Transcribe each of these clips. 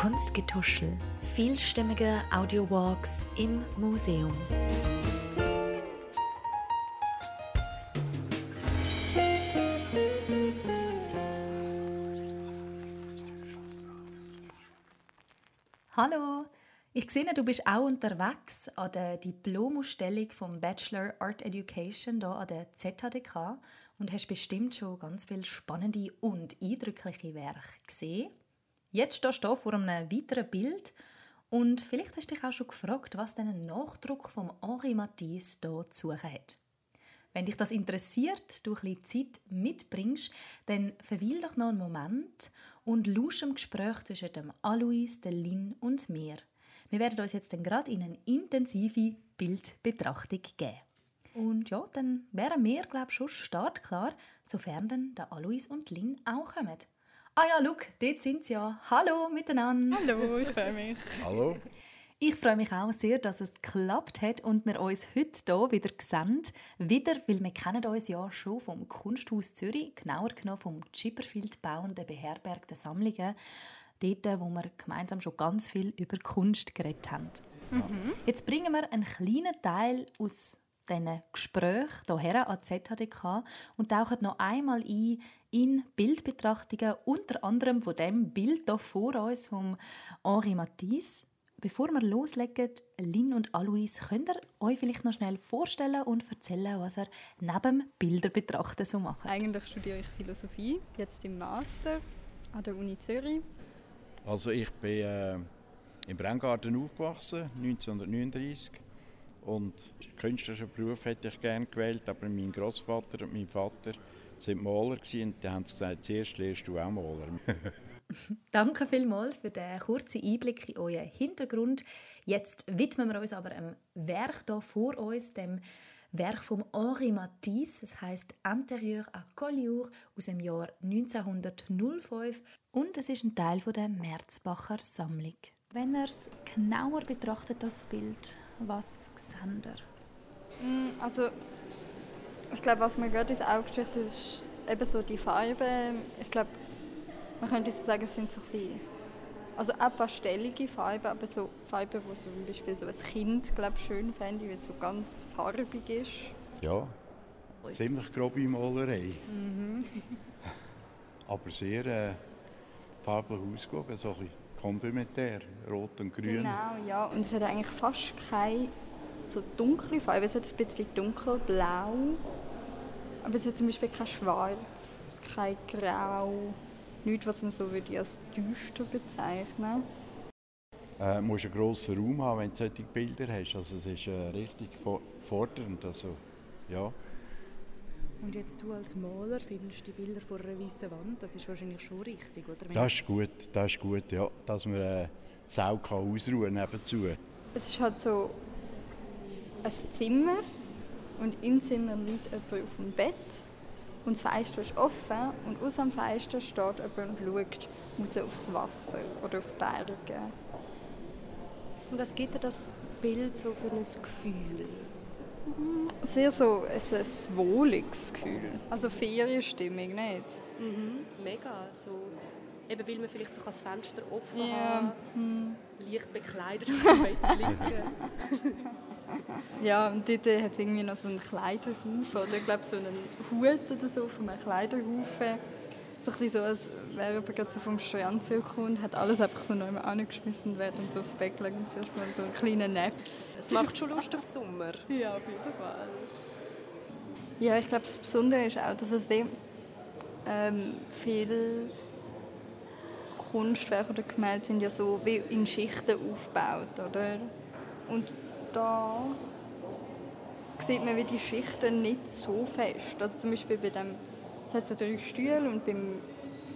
Kunstgetuschel, vielstimmige Audiowalks im Museum. Hallo, ich sehe, du bist auch unterwegs an der Diplomausstellung vom Bachelor Art Education hier an der ZHDK und hast bestimmt schon ganz viele spannende und eindrückliche Werke gesehen. Jetzt stehst du vor einem weiteren Bild und vielleicht hast du dich auch schon gefragt, was ein Nachdruck von Henri Matisse hier zu suchen hat. Wenn dich das interessiert, du ein bisschen Zeit mitbringst, dann verweil doch noch einen Moment und lausch im Gespräch zwischen dem Alois, der Lin und mir. Wir werden uns jetzt gerade in eine intensive Bildbetrachtung geben. Und ja, dann wären wir, glaube ich, schon startklar, sofern dann der Alois und Lin auch kommen. Ah ja, schau, dort sind sie ja. Hallo miteinander. Hallo, ich freue mich. Hallo. Ich freue mich auch sehr, dass es geklappt hat und wir uns heute hier wieder sehen. Wieder, weil wir kennen uns ja schon vom Kunsthaus Zürich, genauer genommen vom Chipperfield bauenden beherbergten Sammlungen. Dort, wo wir gemeinsam schon ganz viel über Kunst geredet haben. Mhm. Jetzt bringen wir einen kleinen Teil aus diesen Gesprächen hierher an ZHDK und tauchen noch einmal ein in Bildbetrachtungen, unter anderem von dem Bild hier vor uns von Henri Matisse. Bevor wir loslegen, Lin und Alois, könnt ihr euch vielleicht noch schnell vorstellen und erzählen, was ihr neben Bilder betrachten so macht? Eigentlich studiere ich Philosophie, jetzt im Master an der Uni Zürich. Also ich bin äh, im Brenngarten aufgewachsen, 1939. Und künstlerischen Beruf hätte ich gerne gewählt, aber mein Großvater und mein Vater sind Maler und die haben gesagt, zuerst lernst du auch Maler. Danke vielmals für den kurzen Einblick in euren Hintergrund. Jetzt widmen wir uns aber einem Werk hier vor uns, dem Werk von Henri Matisse, es heißt Intérieur à Collioure aus dem Jahr 1905 und es ist ein Teil der Merzbacher Sammlung. Wenn ihr es genauer betrachtet, das Bild, was seht ihr? Mm, also, ich glaube, was mir gerade ins Auge sticht, ist eben so die Farbe. Ich glaube, man könnte so sagen, es sind so ein bisschen, also auch pastellige Farben, aber so Farben, wo so zum Beispiel so ein Kind glaub, schön fände, weil es so ganz farbig ist. Ja, ziemlich grobe Malerei. Mhm. aber sehr äh, farblich ausgewogen, so ein bisschen komplementär, rot und grün. Genau, ja, und es hat eigentlich fast keine so dunkle Farbe, es hat ein bisschen dunkelblau, aber es hat zum Beispiel kein Schwarz, kein Grau, nichts, was man so würde als düster bezeichnen äh, Du musst einen grossen Raum haben, wenn du solche Bilder hast. Also es ist äh, richtig fordernd. Also, ja. Und jetzt du als Maler findest die Bilder vor einer weißen Wand, das ist wahrscheinlich schon richtig, oder? Das ist gut, das ist gut, ja. Dass man äh, die Sau kann ausruhen nebenzu. Es ist halt so ein Zimmer und im Zimmer liegt jemand auf dem Bett und das Fenster ist offen und aus dem Fenster steht jemand und schaut raus aufs Wasser oder auf die Berge. Und was gibt dir das Bild so für ein Gefühl? Sehr so ein, ein wohliges Gefühl. Also Ferienstimmung, nicht? Mhm, mega. So, eben weil man vielleicht so das Fenster offen yeah. haben, mhm. leicht bekleidet auf dem Bett liegen. Ja, und dort hat es irgendwie noch so einen Kleiderhaufen oder ich glaube so einen Hut oder so von einem Kleiderhaufen. So ein bisschen so, als wäre gerade so vom Strand zurückgekommen und hat alles einfach so neu angeschmissen und wäre dann so aufs Bett gelegt und zuerst mal so einen kleinen Nap. Es macht schon Lust auf Sommer. Ja, auf jeden Fall. Ja, ich glaube, das Besondere ist auch, dass es ähm, viele Kunstwerke oder Gemälde sind ja so wie in Schichten aufgebaut, oder? Und da sieht man wie die Schichten nicht so fest. Also zum Beispiel bei dem, es hat so drei Stühle und beim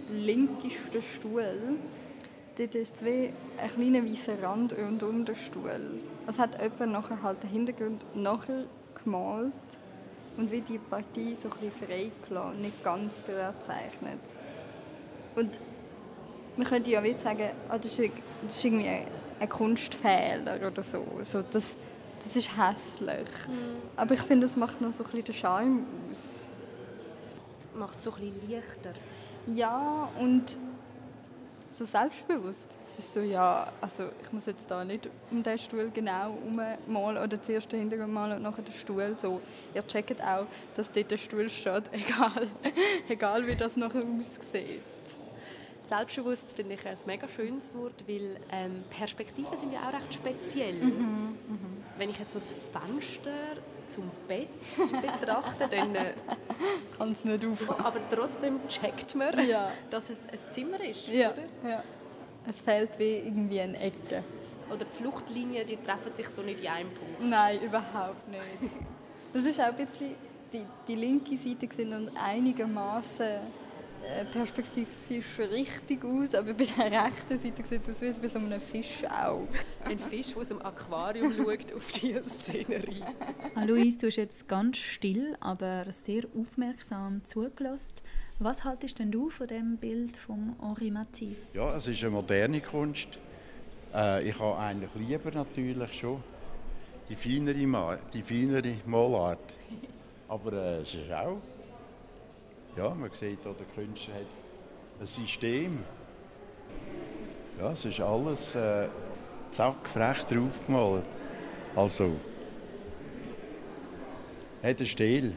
linkesten Stuhl, dort ist es wie ein kleiner weißer Rand rund um den Stuhl. Es hat jemand nachher halt den Hintergrund nachher gemalt und wie die Partie so ein bisschen frei gelassen, nicht ganz durchzeichnet. Und man könnte ja wie sagen, ah, das, ist, das ist irgendwie ein Kunstfehler oder so. so das, das ist hässlich. Mhm. Aber ich finde, das macht noch so ein bisschen den Charme aus. Macht es so ein bisschen leichter. Ja, und so selbstbewusst. Es ist so, ja, also ich muss jetzt da nicht um den Stuhl genau ummalen oder zuerst den Hintergrund malen und nachher den Stuhl. So, ihr checkt auch, dass dort der Stuhl steht, egal, egal wie das nachher aussieht. Selbstbewusst finde ich ein mega schönes Wort, weil ähm, Perspektiven sind ja auch recht speziell. Mhm, mh. Wenn ich jetzt so das Fenster zum Bett betrachte, dann äh, kann es nicht auf. Aber trotzdem checkt man, ja. dass es ein Zimmer ist, ja. oder? Ja. Es fehlt wie irgendwie eine Ecke. Oder die Fluchtlinien, die treffen sich so nicht in einem Punkt. Nein, überhaupt nicht. Das ist auch ein bisschen die, die linke Seite sind und einigermaßen perspektivisch richtig aus, aber bei der rechten Seite sieht es aus wie bei so einem Fischauge. Ein Fisch, der aus dem Aquarium schaut auf die Szenerie. Ah, Luis, du hast jetzt ganz still, aber sehr aufmerksam zugelassen. Was haltest denn du von dem Bild von Henri Matisse? Ja, es ist eine moderne Kunst. Äh, ich habe eigentlich lieber natürlich schon die feinere, die feinere Malart. Aber äh, es ist auch ja, man sieht auch, der Künstler hat ein System. Ja, es ist alles äh, zack, frech draufgemalt. Also, hat einen Stil.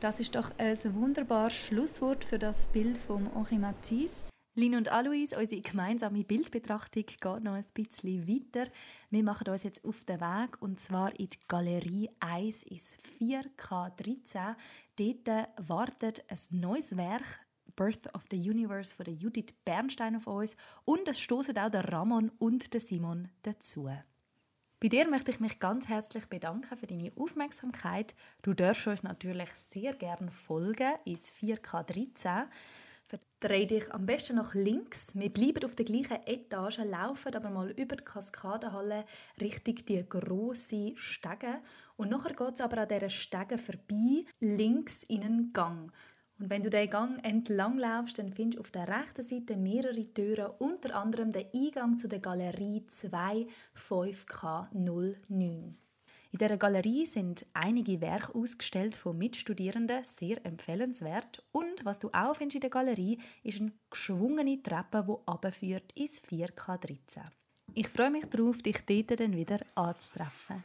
Das ist doch ein wunderbares Schlusswort für das Bild von Henri Matisse. Lin und Alois, unsere gemeinsame Bildbetrachtung geht noch ein bisschen weiter. Wir machen uns jetzt auf den Weg und zwar in die Galerie 1 ins 4K13. Dort wartet ein neues Werk, Birth of the Universe von Judith Bernstein auf uns und es stoßen auch der Ramon und der Simon dazu. Bei dir möchte ich mich ganz herzlich bedanken für deine Aufmerksamkeit. Du darfst uns natürlich sehr gerne folgen ins 4K13. Verdreh dich am besten nach links. Wir bleiben auf der gleichen Etage, laufen aber mal über die Kaskadenhalle Richtung die grosse Stege. Und nachher geht es aber an dieser Stege vorbei, links in einen Gang. Und wenn du den Gang entlang laufst, dann findest du auf der rechten Seite mehrere Türen, unter anderem den Eingang zu der Galerie 2 5K09. In dieser Galerie sind einige Werke ausgestellt von Mitstudierenden, sehr empfehlenswert. Und was du auch findest in der Galerie, ist eine geschwungene Treppe, die abführt ins 4K13. Ich freue mich darauf, dich dort dann wieder anzutreffen.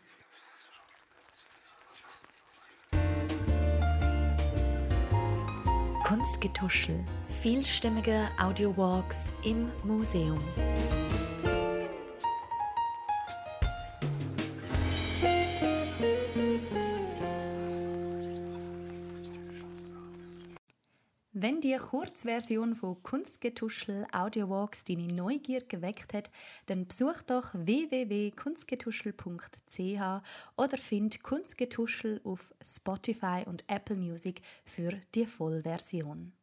Kunstgetuschel. Vielstimmige Audiowalks im Museum. Kurzversion von Kunstgetuschel Audiowalks deine Neugier geweckt hat, dann besuch doch www.kunstgetuschel.ch oder find Kunstgetuschel auf Spotify und Apple Music für die Vollversion.